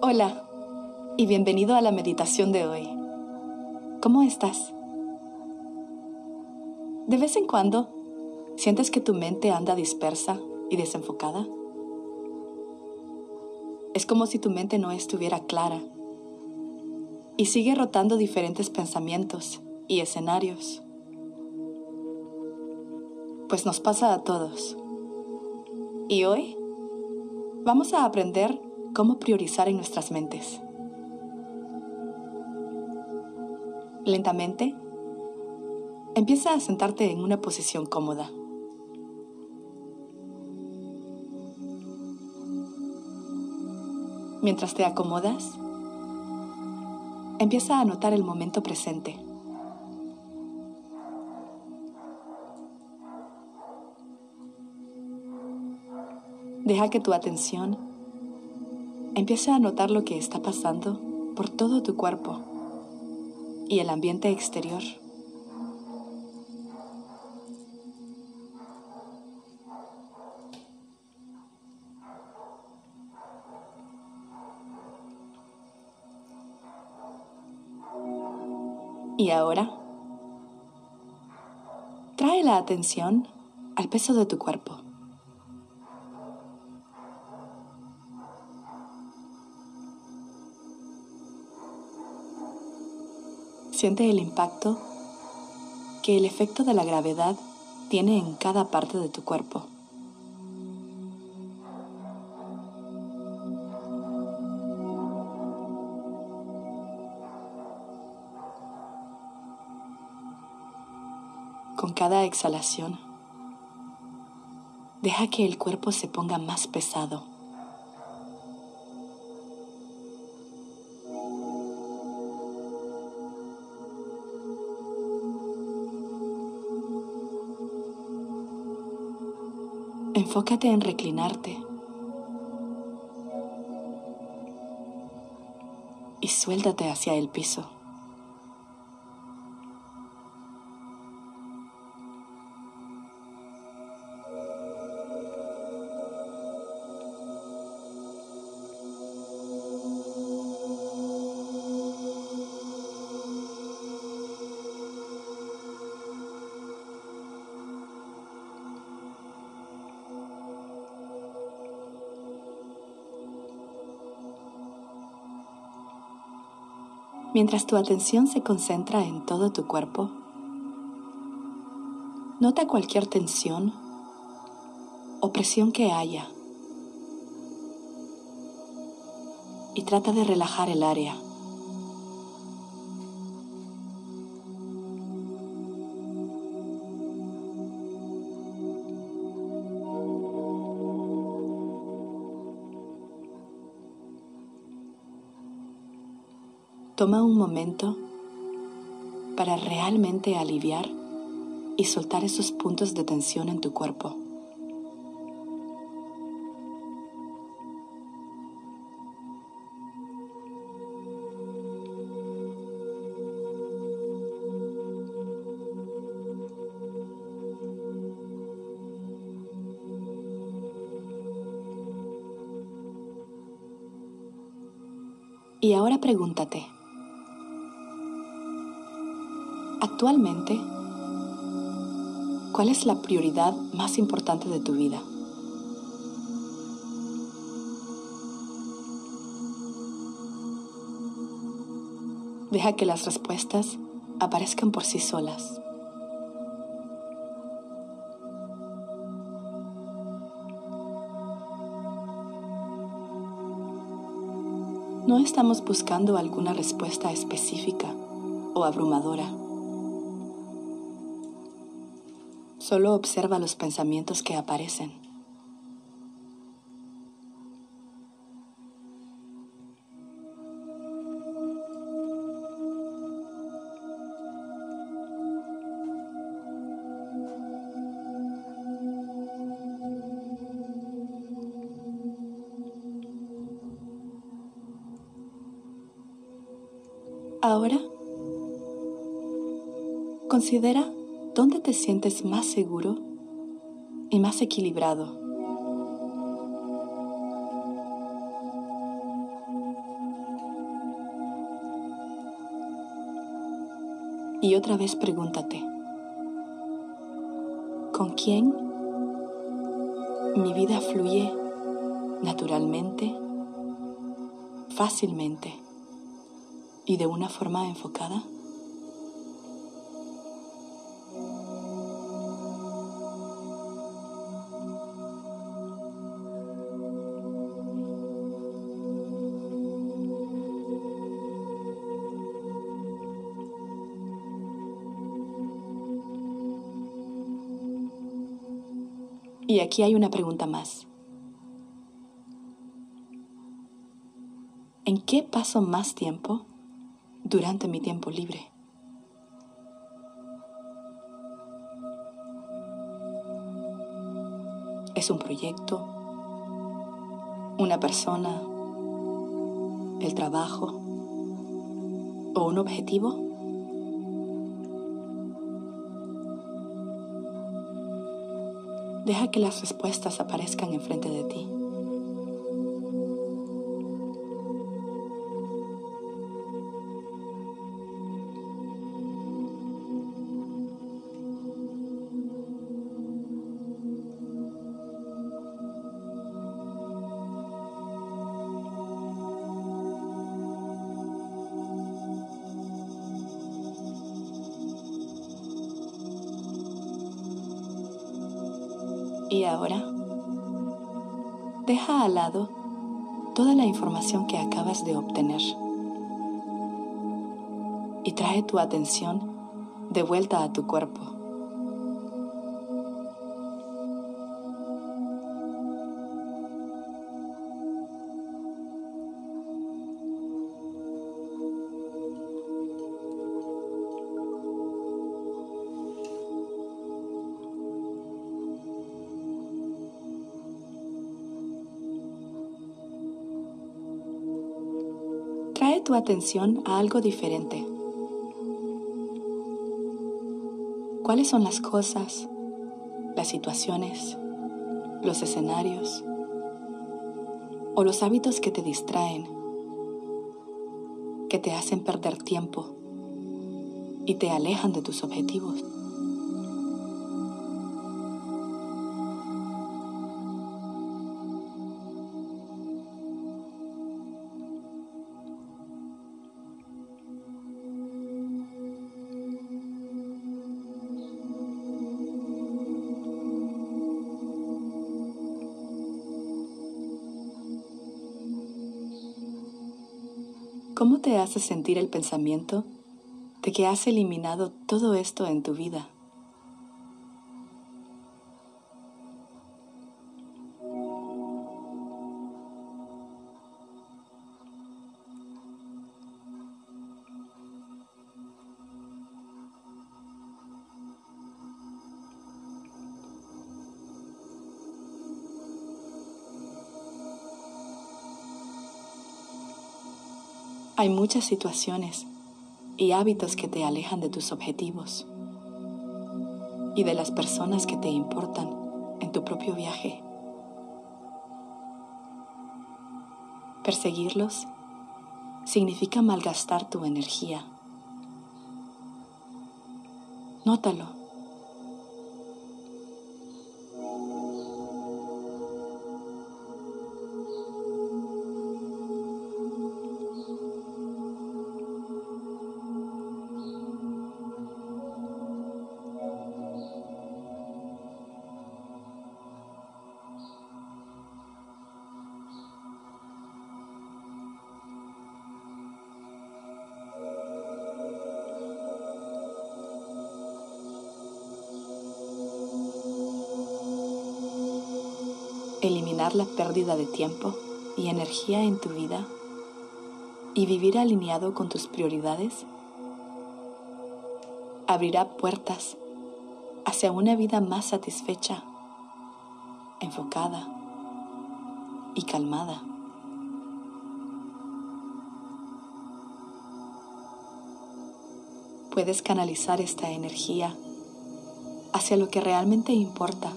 Hola y bienvenido a la meditación de hoy. ¿Cómo estás? ¿De vez en cuando sientes que tu mente anda dispersa y desenfocada? Es como si tu mente no estuviera clara y sigue rotando diferentes pensamientos y escenarios. Pues nos pasa a todos. Y hoy vamos a aprender cómo priorizar en nuestras mentes. Lentamente, empieza a sentarte en una posición cómoda. Mientras te acomodas, empieza a notar el momento presente. Deja que tu atención empiece a notar lo que está pasando por todo tu cuerpo y el ambiente exterior. Y ahora, trae la atención al peso de tu cuerpo. Siente el impacto que el efecto de la gravedad tiene en cada parte de tu cuerpo. Con cada exhalación, deja que el cuerpo se ponga más pesado. Enfócate en reclinarte y suéltate hacia el piso. Mientras tu atención se concentra en todo tu cuerpo, nota cualquier tensión o presión que haya y trata de relajar el área. Toma un momento para realmente aliviar y soltar esos puntos de tensión en tu cuerpo. Y ahora pregúntate, Actualmente, ¿cuál es la prioridad más importante de tu vida? Deja que las respuestas aparezcan por sí solas. No estamos buscando alguna respuesta específica o abrumadora. Solo observa los pensamientos que aparecen. Ahora, considera ¿dónde te sientes más seguro y más equilibrado? Y otra vez pregúntate, ¿con quién mi vida fluye naturalmente, fácilmente y de una forma enfocada? Y aquí hay una pregunta más. ¿En qué paso más tiempo durante mi tiempo libre? ¿Es un proyecto? ¿Una persona? ¿El trabajo? ¿O un objetivo? Deja que las respuestas aparezcan enfrente de ti. Y ahora, deja al lado toda la información que acabas de obtener y trae tu atención de vuelta a tu cuerpo. Tu atención a algo diferente. ¿Cuáles son las cosas, las situaciones, los escenarios o los hábitos que te distraen, que te hacen perder tiempo y te alejan de tus objetivos? ¿Cómo te hace sentir el pensamiento de que has eliminado todo esto en tu vida? Hay muchas situaciones y hábitos que te alejan de tus objetivos y de las personas que te importan en tu propio viaje. Perseguirlos significa malgastar tu energía. Nótalo. Eliminar la pérdida de tiempo y energía en tu vida y vivir alineado con tus prioridades abrirá puertas hacia una vida más satisfecha, enfocada y calmada. Puedes canalizar esta energía hacia lo que realmente importa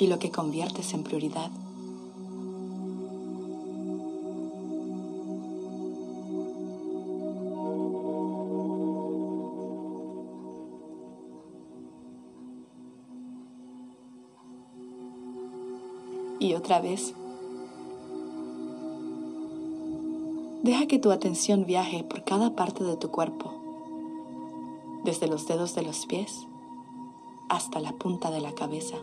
y lo que conviertes en prioridad. Y otra vez, deja que tu atención viaje por cada parte de tu cuerpo, desde los dedos de los pies hasta la punta de la cabeza.